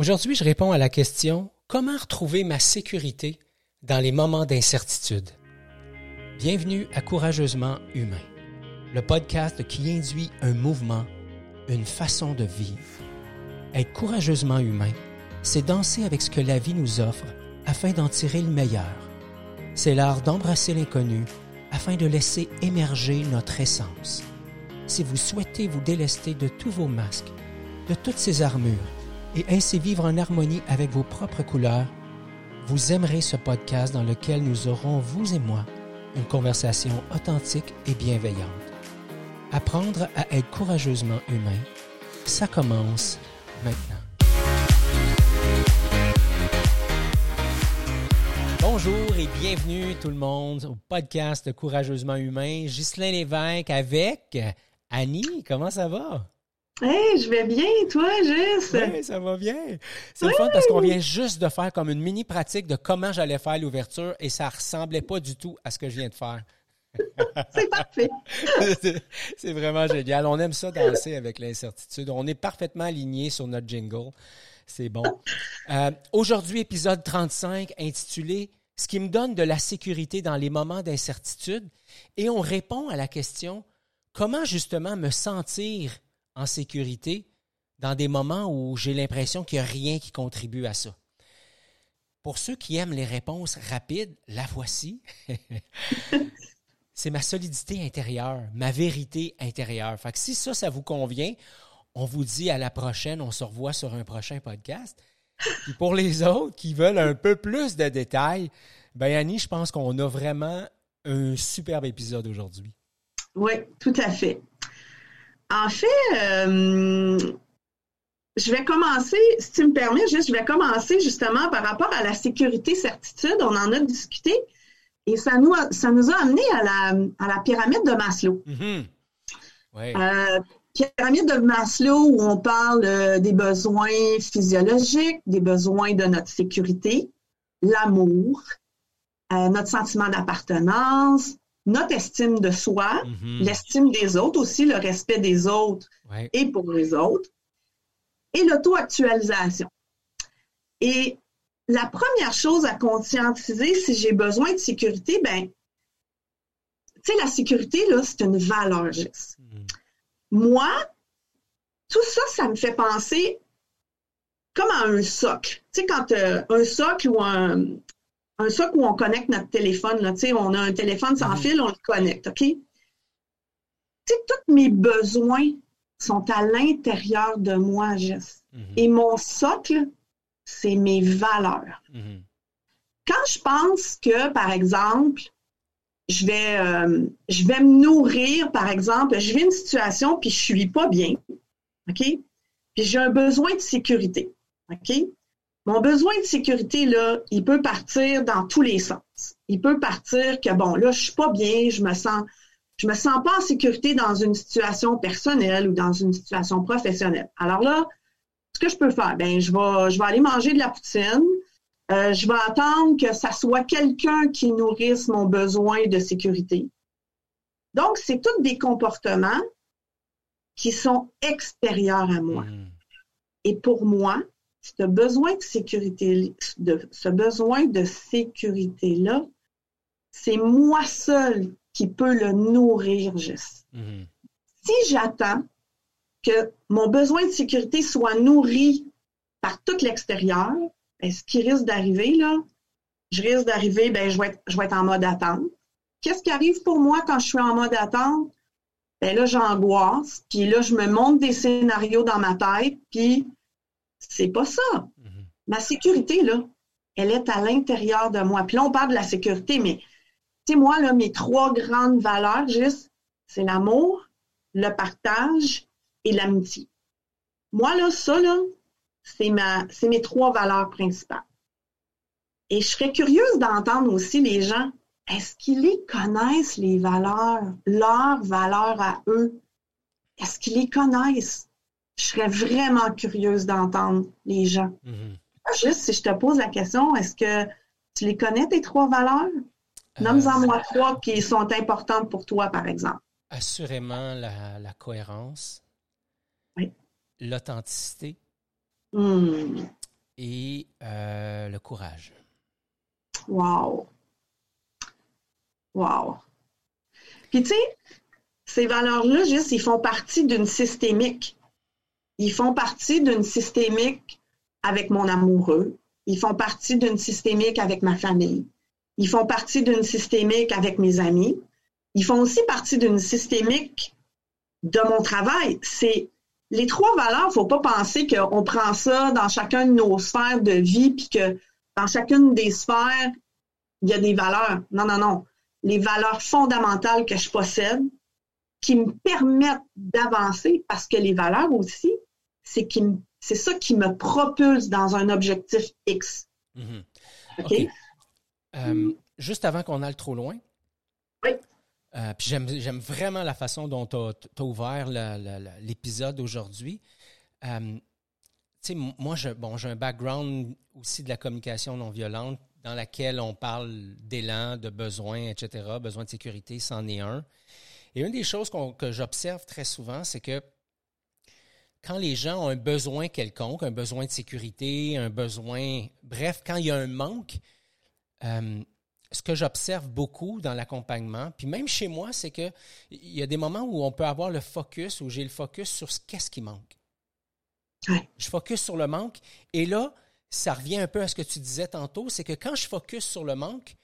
Aujourd'hui, je réponds à la question Comment retrouver ma sécurité dans les moments d'incertitude? Bienvenue à Courageusement Humain, le podcast qui induit un mouvement, une façon de vivre. Être courageusement humain, c'est danser avec ce que la vie nous offre afin d'en tirer le meilleur. C'est l'art d'embrasser l'inconnu afin de laisser émerger notre essence. Si vous souhaitez vous délester de tous vos masques, de toutes ces armures, et ainsi vivre en harmonie avec vos propres couleurs, vous aimerez ce podcast dans lequel nous aurons, vous et moi, une conversation authentique et bienveillante. Apprendre à être courageusement humain, ça commence maintenant. Bonjour et bienvenue tout le monde au podcast Courageusement humain. Ghislain Lévesque avec Annie. Comment ça va? Hey, je vais bien, toi, Gis? Oui, ça va bien. C'est le fun parce qu'on vient juste de faire comme une mini pratique de comment j'allais faire l'ouverture et ça ressemblait pas du tout à ce que je viens de faire. C'est parfait. C'est vraiment génial. On aime ça danser avec l'incertitude. On est parfaitement aligné sur notre jingle. C'est bon. Euh, Aujourd'hui, épisode 35 intitulé Ce qui me donne de la sécurité dans les moments d'incertitude. Et on répond à la question comment justement me sentir en sécurité dans des moments où j'ai l'impression qu'il n'y a rien qui contribue à ça. Pour ceux qui aiment les réponses rapides, la voici. C'est ma solidité intérieure, ma vérité intérieure. Fait si ça, ça vous convient, on vous dit à la prochaine, on se revoit sur un prochain podcast. Pour les autres qui veulent un peu plus de détails, ben Annie, je pense qu'on a vraiment un superbe épisode aujourd'hui. Oui, tout à fait. En fait, euh, je vais commencer, si tu me permets, juste, je vais commencer justement par rapport à la sécurité certitude. On en a discuté et ça nous a, ça nous a amené à la, à la pyramide de Maslow. Mm-hmm. Euh, pyramide de Maslow où on parle euh, des besoins physiologiques, des besoins de notre sécurité, l'amour, notre sentiment d'appartenance, notre estime de soi, Mhm. l'estime des autres aussi, le respect des autres Ouais. et pour les autres, et l'auto-actualisation. Et la première chose à conscientiser si j'ai besoin de sécurité, ben, tu sais, la sécurité, là, c'est une valeur, Jess. Mhm. Moi, tout ça, ça me fait penser comme à un socle. Tu sais, quand euh, un socle ou un, un socle où on connecte notre téléphone, là, tu sais, on a un téléphone sans Mhm. fil, on le connecte, OK? Tous mes besoins sont à l'intérieur de moi, Jess. Mhm. Et mon socle, c'est mes valeurs. Mhm. Quand je pense que, par exemple, je vais, euh, je vais me nourrir, par exemple, je vis une situation puis je suis pas bien, OK? Puis j'ai un besoin de sécurité, OK? Mon besoin de sécurité, là, il peut partir dans tous les sens. Il peut partir que, bon, là, je suis pas bien, je me sens, je me sens pas en sécurité dans une situation personnelle ou dans une situation professionnelle. Alors là, ce que je peux faire, ben, je vais, je vais aller manger de la poutine, euh, je vais attendre que ça soit quelqu'un qui nourrisse mon besoin de sécurité. Donc, c'est tous des comportements qui sont extérieurs à moi. Mhm. Et pour moi, ce besoin de sécurité, de, ce besoin de sécurité-là, c'est moi seul qui peux le nourrir juste. Mhm. Si j'attends que mon besoin de sécurité soit nourri par tout l'extérieur, ben, ce qui risque d'arriver, là, je risque d'arriver, ben, je vais, être, je vais être en mode attente. Qu'est-ce qui arrive pour moi quand je suis en mode attente? Ben là, j'angoisse, puis là, je me monte des scénarios dans ma tête, puis c'est pas ça. Mhm. Ma sécurité, là, elle est à l'intérieur de moi. Puis là, on parle de la sécurité, mais tu sais, moi, là, mes trois grandes valeurs, juste, c'est l'amour, le partage et l'amitié. Moi, là, ça, là, c'est ma, c'est mes trois valeurs principales. Et je serais curieuse d'entendre aussi les gens, est-ce qu'ils les connaissent, les valeurs, leurs valeurs à eux? Est-ce qu'ils les connaissent? Je serais vraiment curieuse d'entendre les gens. Mhm. Juste si je te pose la question, est-ce que tu les connais, tes trois valeurs? Nomme-en Euh, moi trois qui sont importantes pour toi, par exemple. Assurément la, la cohérence, Oui. l'authenticité Hmm. courage. Wow. Wow. Puis tu sais, ces valeurs-là, juste, ils font partie d'une systémique. Ils font partie d'une systémique avec mon amoureux. Ils font partie d'une systémique avec ma famille. Ils font partie d'une systémique avec mes amis. Ils font aussi partie d'une systémique de mon travail. C'est les trois valeurs, il ne faut pas penser qu'on prend ça dans chacun de nos sphères de vie, puis que dans chacune des sphères, il y a des valeurs. Non, non, non. Les valeurs fondamentales que je possède, qui me permettent d'avancer, parce que les valeurs aussi, c'est c'est ça qui me propulse dans un objectif X. Mm-hmm. OK? Euh, juste avant qu'on aille trop loin. Oui. Euh, puis j'aime vraiment la façon dont tu as, ouvert l'épisode aujourd'hui. Euh, tu sais, moi, j'ai bon, un background aussi de la communication non violente dans laquelle on parle d'élan, de besoins, etc., besoin de sécurité, c'en est un. Et une des choses que j'observe très souvent, c'est que quand les gens ont un besoin quelconque, un besoin de sécurité, un besoin, bref, quand il y a un manque, euh, ce que j'observe beaucoup dans l'accompagnement, puis même chez moi, c'est qu'il y a des moments où on peut avoir le focus, où j'ai le focus sur ce qu'est-ce qui manque. Je focus sur le manque, et là, ça revient un peu à ce que tu disais tantôt, c'est que quand je focus sur le manque,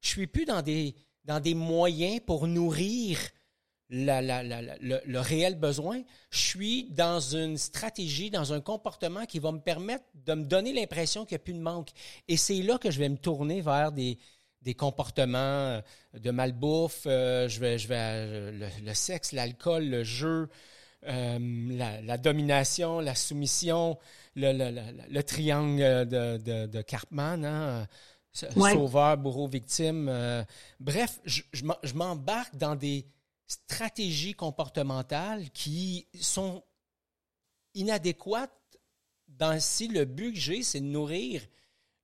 je suis plus dans des, dans des moyens pour nourrir le, réel besoin, je suis dans une stratégie, dans un comportement qui va me permettre de me donner l'impression qu'il n'y a plus de manque. Et c'est là que je vais me tourner vers des, des comportements euh, de malbouffe, euh, je vais, je vais, euh, le, sexe, l'alcool, le jeu, la, domination, la soumission, le, triangle de, de, de Cartman, hein, sauveur, bourreau, victime. bref, je, je m'embarque dans des stratégies comportementales qui sont inadéquates dans si le but que j'ai, c'est de nourrir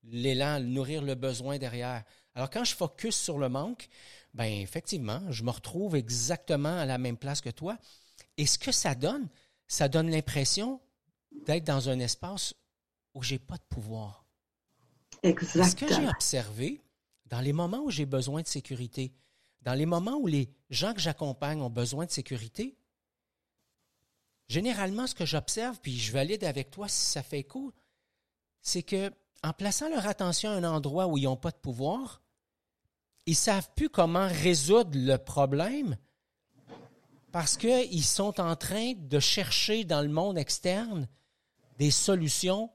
l'élan, nourrir le besoin derrière. Alors quand je focus sur le manque, ben effectivement, je me retrouve exactement à la même place que toi. Et ce que ça donne, ça donne l'impression d'être dans un espace où j'ai pas de pouvoir. Exactement. Ce que j'ai observé dans les moments où j'ai besoin de sécurité, dans les moments où les gens que j'accompagne ont besoin de sécurité, généralement, ce que j'observe, puis je valide avec toi si ça fait écho, c'est que en plaçant leur attention à un endroit où ils n'ont pas de pouvoir, ils ne savent plus comment résoudre le problème parce qu'ils sont en train de chercher dans le monde externe des solutions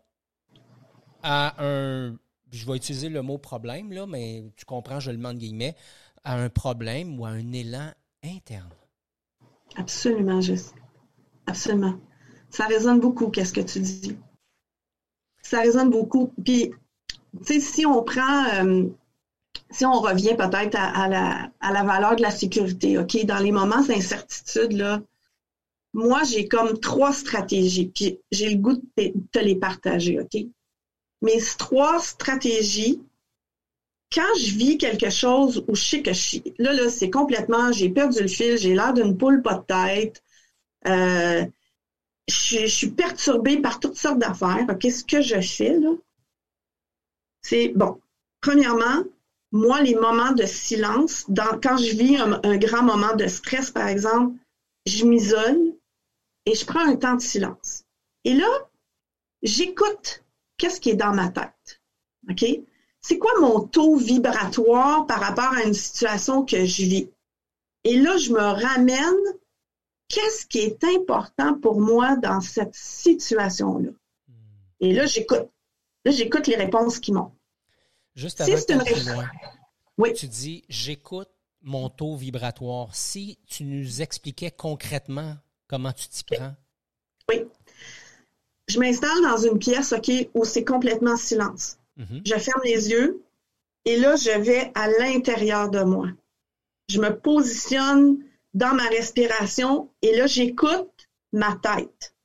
à un, je vais utiliser le mot problème, là, mais tu comprends, je le mets en guillemets, à un problème ou à un élan interne. Absolument, juste. Absolument. Ça résonne beaucoup, qu'est-ce que tu dis. Ça résonne beaucoup. Puis, tu sais, si on prend, euh, si on revient peut-être à, la, à la valeur de la sécurité, OK, dans les moments d'incertitude, là, moi, j'ai comme trois stratégies, puis j'ai le goût de te les partager, OK? Mes trois stratégies, quand je vis quelque chose où je sais que je suis, là, là, c'est complètement, j'ai perdu le fil, j'ai l'air d'une poule pas de tête, euh, je, suis perturbée par toutes sortes d'affaires. Qu'est-ce que je fais, là? C'est, bon, premièrement, moi, les moments de silence, quand je vis un, un grand moment de stress, par exemple, je m'isole et je prends un temps de silence. Et là, j'écoute qu'est-ce qui est dans ma tête. OK? C'est quoi mon taux vibratoire par rapport à une situation que je vis? Et là, je me ramène, qu'est-ce qui est important pour moi dans cette situation-là? Et là, j'écoute. Là, j'écoute les réponses qui m'ont. Juste avant si que oui. tu dis, j'écoute mon taux vibratoire. Si tu nous expliquais concrètement comment tu t'y prends? Oui. Je m'installe dans une pièce, OK, où c'est complètement silence. Mm-hmm. Je ferme les yeux et là, je vais à l'intérieur de moi. Je me positionne dans ma respiration et là, j'écoute ma tête.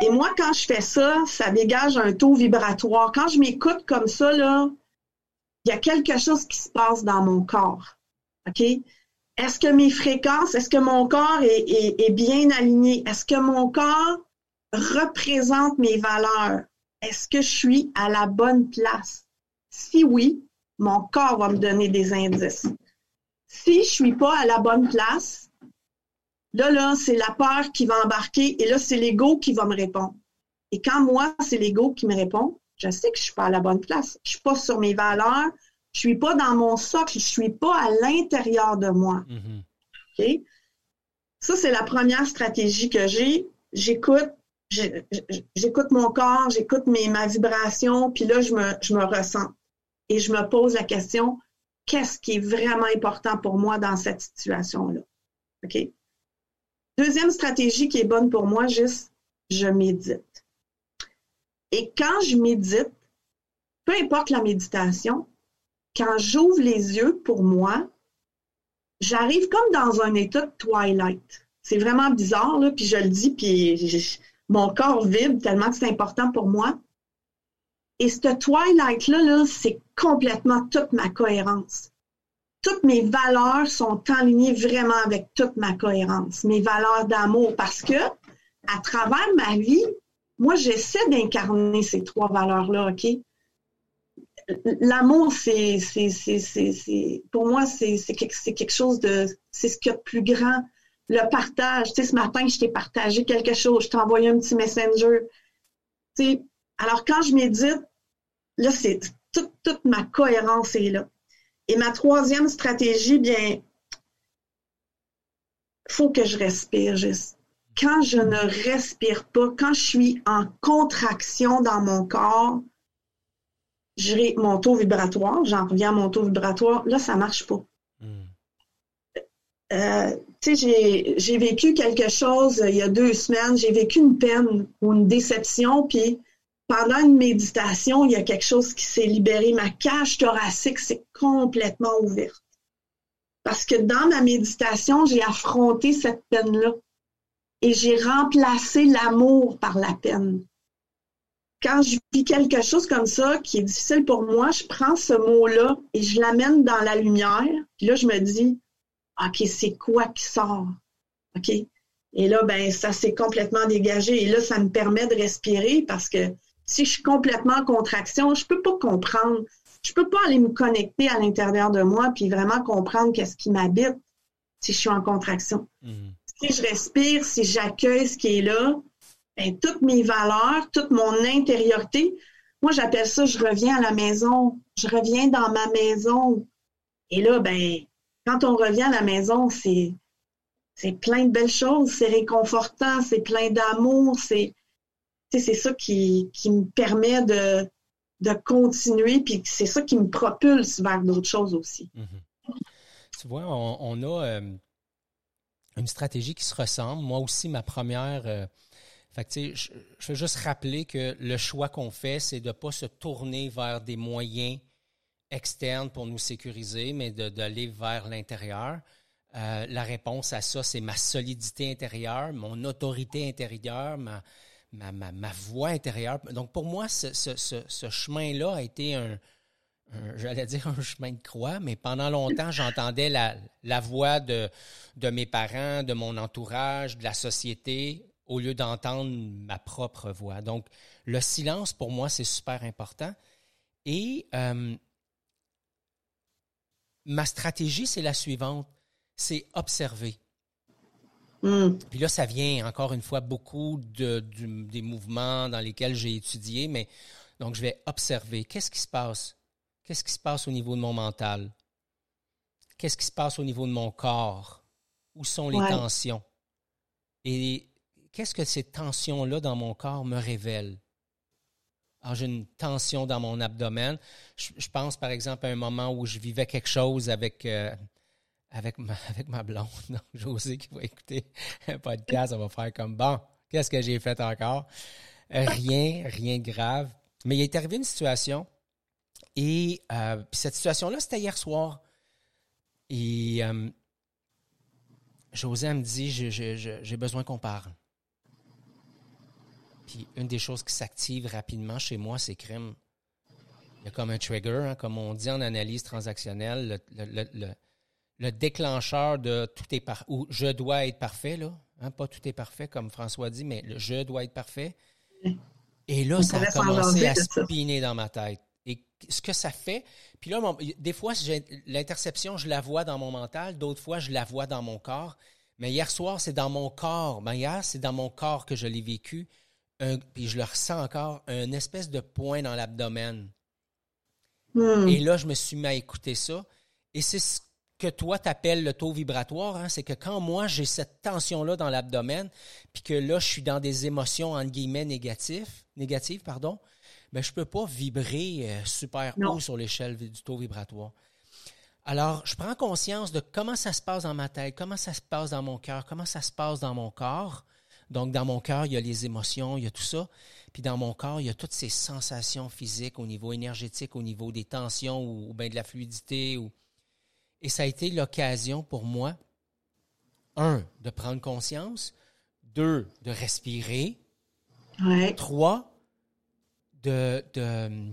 Et moi, quand je fais ça, ça dégage un taux vibratoire. Quand je m'écoute comme ça, là, il y a quelque chose qui se passe dans mon corps. OK? Est-ce que mes fréquences, est-ce que mon corps est bien aligné? Est-ce que mon corps représente mes valeurs? Est-ce que je suis à la bonne place? Si oui, mon corps va me donner des indices. Si je suis pas à la bonne place, là, là, c'est la peur qui va embarquer et là, c'est l'ego qui va me répondre. Et quand moi, c'est l'ego qui me répond, je sais que je suis pas à la bonne place. Je suis pas sur mes valeurs. Je suis pas dans mon socle. Je suis pas à l'intérieur de moi. OK? Ça, c'est la première stratégie que j'ai. J'écoute, j'écoute mon corps, j'écoute ma vibration, puis là, je me, je me ressens. Et je me pose la question, qu'est-ce qui est vraiment important pour moi dans cette situation-là? OK? Deuxième stratégie qui est bonne pour moi, juste, je médite. Et quand je médite, peu importe la méditation, quand j'ouvre les yeux pour moi, j'arrive comme dans un état de twilight. C'est vraiment bizarre, là, puis je le dis, puis mon corps vibre tellement que c'est important pour moi. Et ce twilight-là, -là, c'est complètement toute ma cohérence. Toutes mes valeurs sont alignées vraiment avec toute ma cohérence, mes valeurs d'amour, parce que à travers ma vie, moi, j'essaie d'incarner ces trois valeurs-là, OK? L'amour, c'est, pour moi, c'est, quelque chose de, c'est ce qu'il y a de plus grand. Le partage, tu sais, ce matin, je t'ai partagé quelque chose, je t'ai envoyé un petit messenger. Tu sais, alors quand je médite, là, c'est toute, toute ma cohérence est là. Et ma troisième stratégie, bien, faut que je respire juste. Quand je ne respire pas, quand je suis en contraction dans mon corps, mon taux vibratoire, j'en reviens à mon taux vibratoire, là, ça marche pas. Hmm. Euh, tu sais, j'ai vécu quelque chose il y a deux semaines, j'ai vécu une peine ou une déception, puis pendant une méditation, il y a quelque chose qui s'est libéré. Ma cage thoracique s'est complètement ouverte. Parce que dans ma méditation, j'ai affronté cette peine-là et j'ai remplacé l'amour par la peine. Quand je vis quelque chose comme ça qui est difficile pour moi, je prends ce mot-là et je l'amène dans la lumière. Puis là, je me dis, OK, c'est quoi qui sort? OK? Et là, ben, ça s'est complètement dégagé. Et là, ça me permet de respirer parce que si je suis complètement en contraction, je peux pas comprendre. Je peux pas aller me connecter à l'intérieur de moi puis vraiment comprendre qu'est-ce qui m'habite si je suis en contraction. Mhm. Si je respire, si j'accueille ce qui est là, ben, toutes mes valeurs, toute mon intériorité, moi j'appelle ça je reviens à la maison, je reviens dans ma maison. Et là, ben, quand on revient à la maison, c'est c'est plein de belles choses, c'est réconfortant, c'est plein d'amour, c'est c'est ça qui, me permet de, de continuer, puis c'est ça qui me propulse vers d'autres choses aussi. Mm-hmm. Tu vois, on, a euh, une stratégie qui se ressemble. Moi aussi, ma première. Euh, fait je veux juste rappeler que le choix qu'on fait, c'est de ne pas se tourner vers des moyens externes pour nous sécuriser, mais d'aller vers l'intérieur. Euh, la réponse à ça, c'est ma solidité intérieure, mon autorité intérieure, ma, ma, voix intérieure. Donc, pour moi, ce, chemin-là a été un, j'allais dire un chemin de croix, mais pendant longtemps, j'entendais la, la voix de, de mes parents, de mon entourage, de la société, au lieu d'entendre ma propre voix. Donc, le silence, pour moi, c'est super important. Et euh, ma stratégie, c'est la suivante, c'est observer. Hmm. Puis là, ça vient encore une fois beaucoup de, des mouvements dans lesquels j'ai étudié, mais donc je vais observer qu'est-ce qui se passe? Qu'est-ce qui se passe au niveau de mon mental? Qu'est-ce qui se passe au niveau de mon corps? Où sont les tensions? Et qu'est-ce que ces tensions-là dans mon corps me révèlent? Alors, j'ai une tension dans mon abdomen. Je, pense, par exemple, à un moment où je vivais quelque chose avec euh, avec ma, blonde. Donc, José qui va écouter un podcast, on va faire comme bon, qu'est-ce que j'ai fait encore? Euh, rien, rien de grave. Mais il est arrivé une situation et euh, cette situation-là, c'était hier soir. Et euh, José me dit j'ai besoin qu'on parle. Puis une des choses qui s'active rapidement chez moi, c'est crime. Il y a comme un trigger, hein, comme on dit en analyse transactionnelle, le, le déclencheur de tout est parfait, ou je dois être parfait, là. Hein, pas tout est parfait, comme François dit, mais le je dois être parfait. Et là, ça a commencé à spiner dans ma tête. et ce que ça fait. Puis là, des fois, l'interception, je la vois dans mon mental, d'autres fois, je la vois dans mon corps. Mais hier soir, c'est dans mon corps. Ben hier, c'est dans mon corps que je l'ai vécu. Puis je le ressens encore, un espèce de point dans l'abdomen. Hmm. Et là, je me suis mis à écouter ça. Et c'est ce que toi t'appelles le taux vibratoire, hein, c'est que quand moi j'ai cette tension-là dans l'abdomen, puis que là je suis dans des émotions entre guillemets négatives, négatives pardon, ben je peux pas vibrer euh, super haut sur l'échelle du taux vibratoire. Alors, je prends conscience de comment ça se passe dans ma tête, comment ça se passe dans mon cœur, comment ça se passe dans mon corps. Donc, dans mon cœur, il y a les émotions, il y a tout ça. Puis dans mon corps, il y a toutes ces sensations physiques au niveau énergétique, au niveau des tensions ou, bien de la fluidité. Ou... Et ça a été l'occasion pour moi, un, de prendre conscience, deux, de respirer, trois, de, de,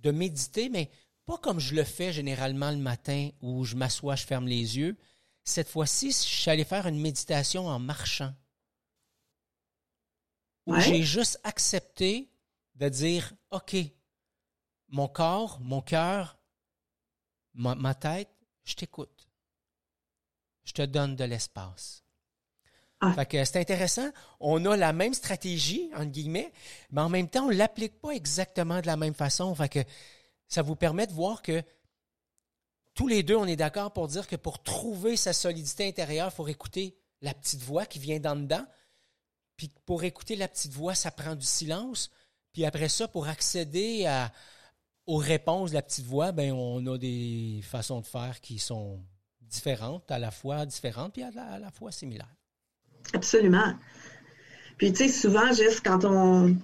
de méditer, mais pas comme je le fais généralement le matin où je m'assois, je ferme les yeux. Cette fois-ci, je suis allé faire une méditation en marchant. J'ai juste accepté de dire, OK, mon corps, mon cœur, ma, tête, je t'écoute. Je te donne de l'espace. Ah. Fait que c'est intéressant. On a la même stratégie, entre guillemets, mais en même temps, on ne l'applique pas exactement de la même façon. Fait que ça vous permet de voir que tous les deux, on est d'accord pour dire que pour trouver sa solidité intérieure, il faut écouter la petite voix qui vient d'en dedans. Puis pour écouter la petite voix, ça prend du silence. Puis après ça, pour accéder à, aux réponses de la petite voix, ben on a des façons de faire qui sont différentes, à la fois différentes, puis à la, fois similaires. Absolument. Puis tu sais, souvent, juste quand on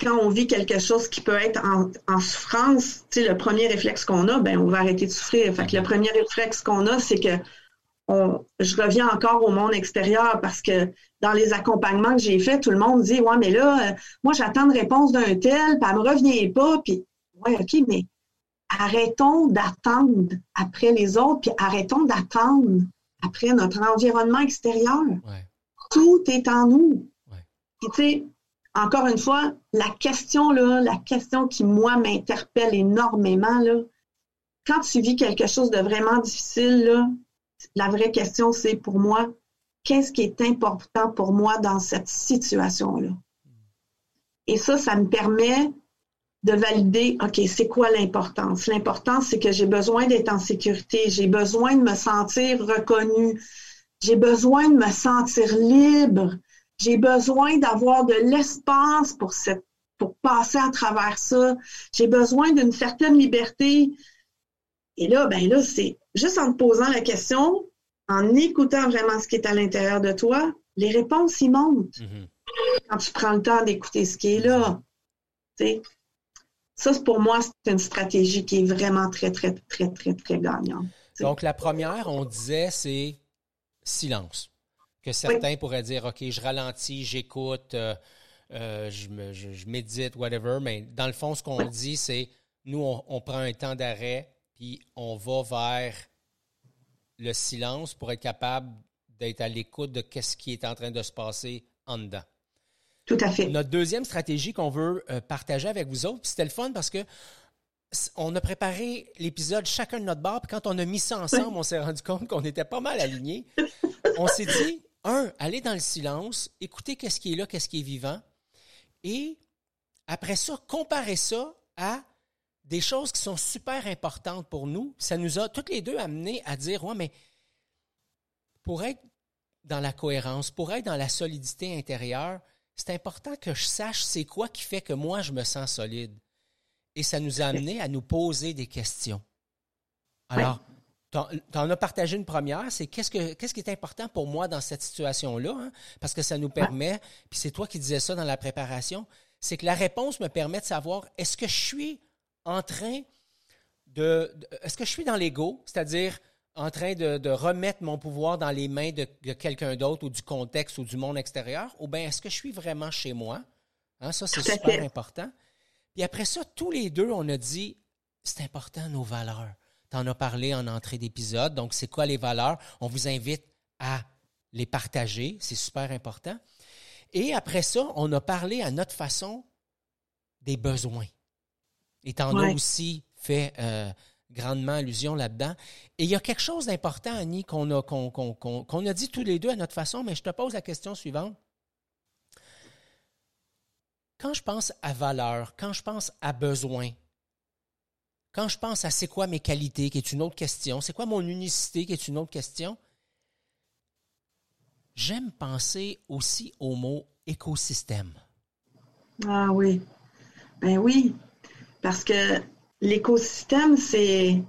quand on vit quelque chose qui peut être en, souffrance, tu sais, le premier réflexe qu'on a, ben on va arrêter de souffrir. Fait que le premier réflexe qu'on a, c'est que je reviens encore au monde extérieur parce que dans les accompagnements que j'ai faits, tout le monde dit Ouais, mais là, euh, moi, j'attends une réponse d'un tel, puis elle me revient pas. Puis, ouais, OK, mais arrêtons d'attendre après les autres, puis arrêtons d'attendre après notre environnement extérieur. Tout est en nous. tu sais, encore une fois, la question, là, la question qui, moi, m'interpelle énormément, là, quand tu vis quelque chose de vraiment difficile, là, la vraie question, c'est pour moi, qu'est-ce qui est important pour moi dans cette situation-là? Et ça, ça me permet de valider, OK, c'est quoi l'importance? L'importance, c'est que j'ai besoin d'être en sécurité, j'ai besoin de me sentir reconnue, j'ai besoin de me sentir libre, j'ai besoin d'avoir de l'espace pour passer à travers ça, j'ai besoin d'une certaine liberté. Et là, ben là, c'est juste en te posant la question, en écoutant vraiment ce qui est à l'intérieur de toi, les réponses y montent. Mm-hmm. Quand tu prends le temps d'écouter ce qui est là. Ça, pour moi, c'est une stratégie qui est vraiment très, très, très, très, très gagnante. Donc, la première, on disait, c'est silence. Que certains pourraient dire, OK, je ralentis, j'écoute, euh, euh, je, médite, whatever. Mais dans le fond, ce qu'on dit, c'est, nous, on, prend un temps d'arrêt, puis on va vers le silence pour être capable d'être à l'écoute de ce qui est en train de se passer en dedans. Tout à fait. Notre deuxième stratégie qu'on veut euh, partager avec vous autres, c'était le fun parce que on a préparé l'épisode chacun de notre bar, puis quand on a mis ça ensemble, on s'est rendu compte qu'on était pas mal alignés. on s'est dit, un, aller dans le silence, écouter qu'est-ce qui est là, qu'est-ce qui est vivant, et après ça, comparer ça à des choses qui sont super importantes pour nous. Ça nous a toutes les deux amenés à dire, ouais, mais pour être dans la cohérence, pour être dans la solidité intérieure, c'est important que je sache c'est quoi qui fait que moi je me sens solide. Et ça nous a amené à nous poser des questions. Alors, tu en as partagé une première, c'est qu'est-ce, que, qu'est-ce qui est important pour moi dans cette situation-là, hein? parce que ça nous permet, puis c'est toi qui disais ça dans la préparation, c'est que la réponse me permet de savoir est-ce que je suis en train de, est-ce que je suis dans l'ego, c'est-à-dire en train de, remettre mon pouvoir dans les mains de, quelqu'un d'autre ou du contexte ou du monde extérieur, ou bien est-ce que je suis vraiment chez moi? Hein, ça, c'est super important. Puis après ça, tous les deux, on a dit, c'est important nos valeurs. Tu en as parlé en entrée d'épisode, donc c'est quoi les valeurs? On vous invite à les partager, c'est super important. Et après ça, on a parlé à notre façon des besoins. Et tu en as aussi fait euh, grandement allusion là-dedans. Et il y a quelque chose d'important, Annie, qu'on a, qu'on, a dit tous les deux à notre façon, mais je te pose la question suivante. Quand je pense à valeur, quand je pense à besoin, quand je pense à c'est quoi mes qualités, qui est une autre question, c'est quoi mon unicité, qui est une autre question, j'aime penser aussi au mot écosystème. Ah oui. Ben oui. Parce que l'écosystème, c'est.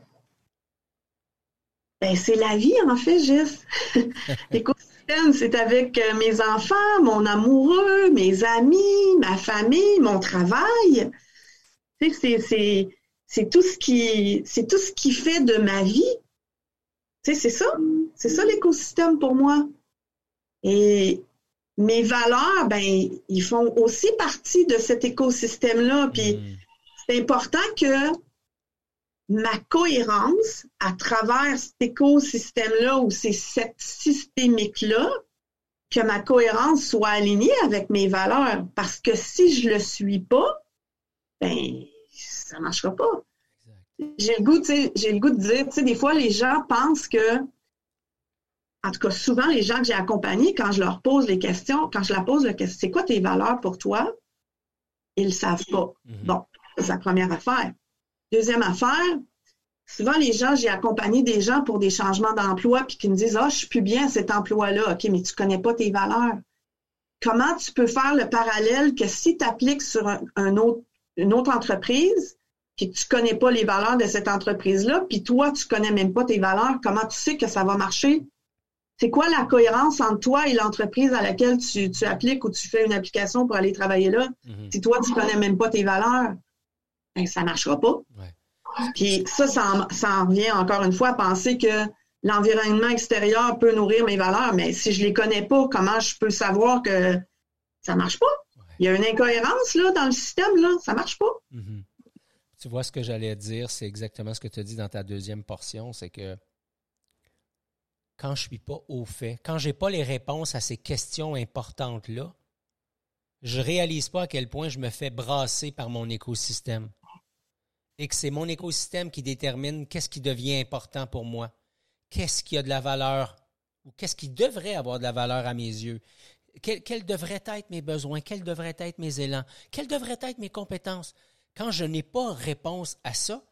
Ben, c'est la vie, en fait, Gis. l'écosystème, c'est avec euh, mes enfants, mon amoureux, mes amis, ma famille, mon travail. Tu sais, c'est, tout ce qui tout ce qui fait de ma vie. Tu sais, c'est ça. C'est ça l'écosystème pour moi. Et mes valeurs, ben, ils font aussi partie de cet écosystème-là. Puis mm. C'est important que ma cohérence à travers cet écosystème-là ou ces sept systémiques-là, que ma cohérence soit alignée avec mes valeurs. Parce que si je le suis pas, ben, ça marchera pas. J'ai le goût, j'ai le goût de dire, tu sais, des fois, les gens pensent que en tout cas, souvent, les gens que j'ai accompagnés, quand je leur pose les questions, quand je leur pose la question, c'est quoi tes valeurs pour toi? Ils ne savent pas. Mhm. Bon, c'est la première affaire. Deuxième affaire, souvent, les gens, j'ai accompagné des gens pour des changements d'emploi, puis qui me disent, ah, oh, je suis plus bien à cet emploi-là. OK, mais tu ne connais pas tes valeurs. Comment tu peux faire le parallèle que si tu appliques sur un, autre, une autre entreprise, puis tu ne connais pas les valeurs de cette entreprise-là, puis toi, tu ne connais même pas tes valeurs, comment tu sais que ça va marcher? c'est quoi la cohérence entre toi et l'entreprise à laquelle tu, appliques ou tu fais une application pour aller travailler là? Mhm. Si toi, tu connais même pas tes valeurs, ben, ça marchera pas. Puis ça, ça en, revient encore une fois à penser que l'environnement extérieur peut nourrir mes valeurs, mais si je les connais pas, comment je peux savoir que ça marche pas? Il y a une incohérence là, dans le système, là, ça marche pas. Mhm. Tu vois ce que j'allais dire, c'est exactement ce que tu as dit dans ta deuxième portion, c'est que quand je ne suis pas au fait, quand je n'ai pas les réponses à ces questions importantes-là, je ne réalise pas à quel point je me fais brasser par mon écosystème. Et que c'est mon écosystème qui détermine qu'est-ce qui devient important pour moi, qu'est-ce qui a de la valeur, ou qu'est-ce qui devrait avoir de la valeur à mes yeux, quels, devraient être mes besoins, quels devraient être mes élans, quelles devraient être mes compétences? Quand je n'ai pas réponse à ça,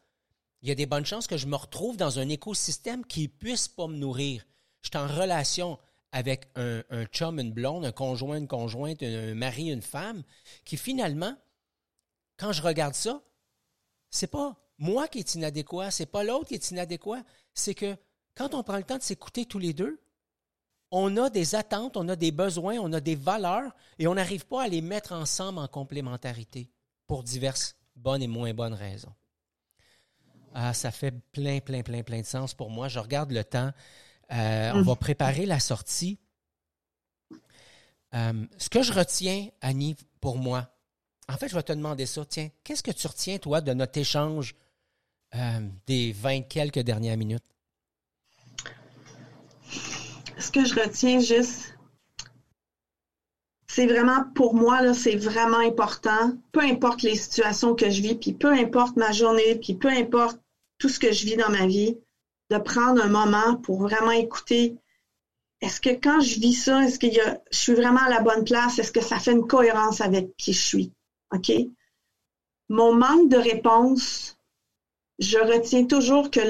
il y a des bonnes chances que je me retrouve dans un écosystème qui ne puisse pas me nourrir, je suis en relation avec un, chum, une blonde, un conjoint, une conjointe, un, mari, une femme, qui finalement, quand je regarde ça, c'est pas moi qui est inadéquat, c'est pas l'autre qui est inadéquat, c'est que quand on prend le temps de s'écouter tous les deux, on a des attentes, on a des besoins, on a des valeurs et on n'arrive pas à les mettre ensemble en complémentarité pour diverses bonnes et moins bonnes raisons. Ah, ça fait plein, plein, plein, plein de sens pour moi. Je regarde le temps. Euh, on va préparer la sortie. Euh, ce que je retiens, Annie, pour moi, en fait, je vais te demander ça. Tiens, qu'est-ce que tu retiens, toi, de notre échange euh, des vingt quelques dernières minutes? Ce que je retiens juste, c'est vraiment, pour moi, c'est vraiment important. Peu importe les situations que je vis, puis peu importe ma journée, puis peu importe tout ce que je vis dans ma vie, de prendre un moment pour vraiment écouter. Est-ce que quand je vis ça, est-ce que je suis vraiment à la bonne place? Est-ce que ça fait une cohérence avec qui je suis? OK? Mon manque de réponse, je retiens toujours que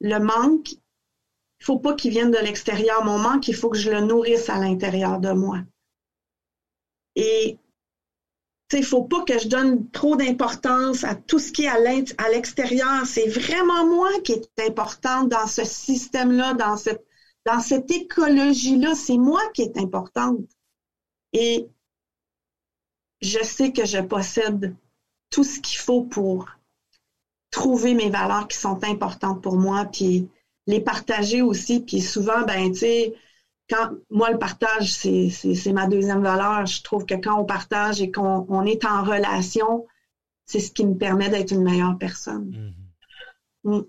le, manque, il faut pas qu'il vienne de l'extérieur. Mon manque, il faut que je le nourrisse à l'intérieur de moi. Et il ne faut pas que je donne trop d'importance à tout ce qui est à l'extérieur. C'est vraiment moi qui est importante dans ce système-là, dans cette, dans cette écologie-là. C'est moi qui est importante. Et je sais que je possède tout ce qu'il faut pour trouver mes valeurs qui sont importantes pour moi, puis les partager aussi. Puis souvent, ben, tu sais, quand moi, le partage, c'est ma deuxième valeur. Je trouve que quand on partage et qu'on est en relation, c'est ce qui me permet d'être une meilleure personne. Mm-hmm. Mm.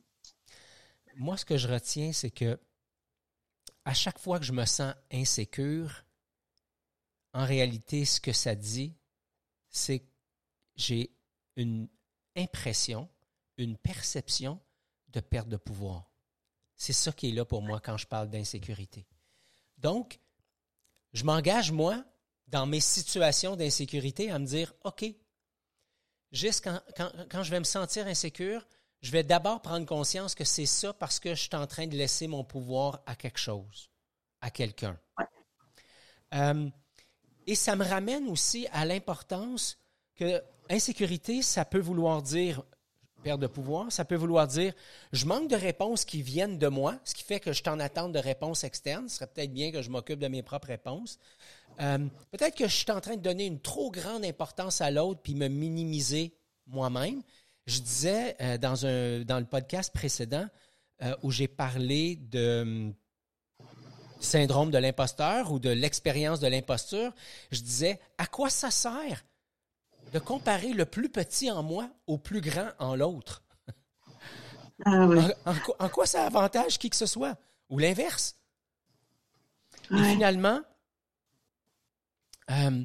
Moi, ce que je retiens, c'est que à chaque fois que je me sens insécure, en réalité, ce que ça dit, c'est que j'ai une impression, une perception de perte de pouvoir. C'est ça qui est là pour moi quand je parle d'insécurité. Donc, je m'engage, moi, dans mes situations d'insécurité, à me dire, OK, juste quand, quand, je vais me sentir insécure, je vais d'abord prendre conscience que c'est ça parce que je suis en train de laisser mon pouvoir à quelque chose, à quelqu'un. Euh, et ça me ramène aussi à l'importance que insécurité, ça peut vouloir dire perte de pouvoir, ça peut vouloir dire je manque de réponses qui viennent de moi, ce qui fait que je t'en attends de réponses externes. Ce serait peut-être bien que je m'occupe de mes propres réponses. Euh, peut-être que je suis en train de donner une trop grande importance à l'autre puis me minimiser moi-même. Je disais euh, dans, un, dans le podcast précédent euh, où j'ai parlé de syndrome de l'imposteur ou de l'expérience de l'imposture, je disais à quoi ça sert de comparer le plus petit en moi au plus grand en l'autre? Ah en, quoi ça avantage qui que ce soit? Ou l'inverse? Et finalement, euh,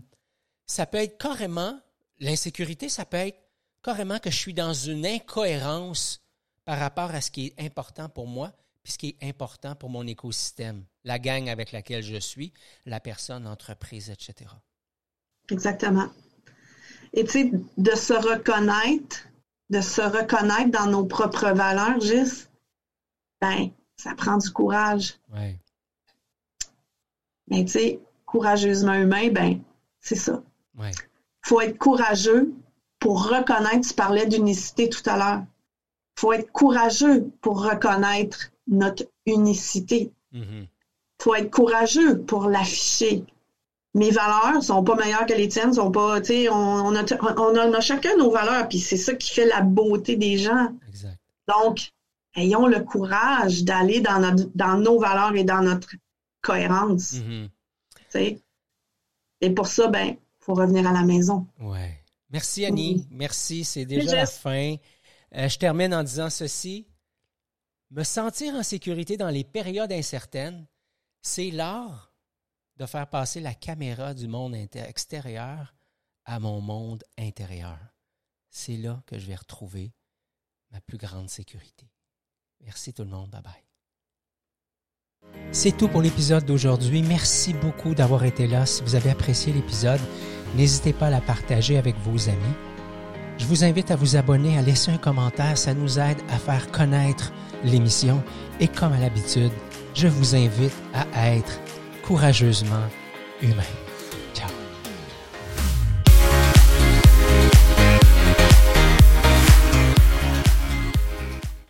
ça peut être carrément, l'insécurité, ça peut être carrément que je suis dans une incohérence par rapport à ce qui est important pour moi, puis ce qui est important pour mon écosystème, la gang avec laquelle je suis, la personne, l'entreprise, etc. Exactement. Et tu sais, de se reconnaître, de se reconnaître dans nos propres valeurs, juste, ben, ça prend du courage. Ouais. Mais tu sais, courageusement humain, ben, c'est ça. Ouais. faut être courageux pour reconnaître, tu parlais d'unicité tout à l'heure. faut être courageux pour reconnaître notre unicité. Il mm-hmm. faut être courageux pour l'afficher mes valeurs sont pas meilleures que les tiennes, sont pas, tu on, a, on, a, chacun nos valeurs, puis c'est ça qui fait la beauté des gens. Exact. Donc, ayons le courage d'aller dans, dans nos valeurs et dans notre cohérence. Mm-hmm. Et pour ça, ben, faut revenir à la maison. Ouais. Merci Annie, merci, c'est déjà la fin. Euh, je termine en disant ceci. Me sentir en sécurité dans les périodes incertaines, c'est l'art de faire passer la caméra du monde extérieur à mon monde intérieur. C'est là que je vais retrouver ma plus grande sécurité. Merci tout le monde. Bye bye. C'est tout pour l'épisode d'aujourd'hui. Merci beaucoup d'avoir été là. Si vous avez apprécié l'épisode, n'hésitez pas à la partager avec vos amis. Je vous invite à vous abonner, à laisser un commentaire. Ça nous aide à faire connaître l'émission. Et comme à l'habitude, je vous invite à être courageusement humain.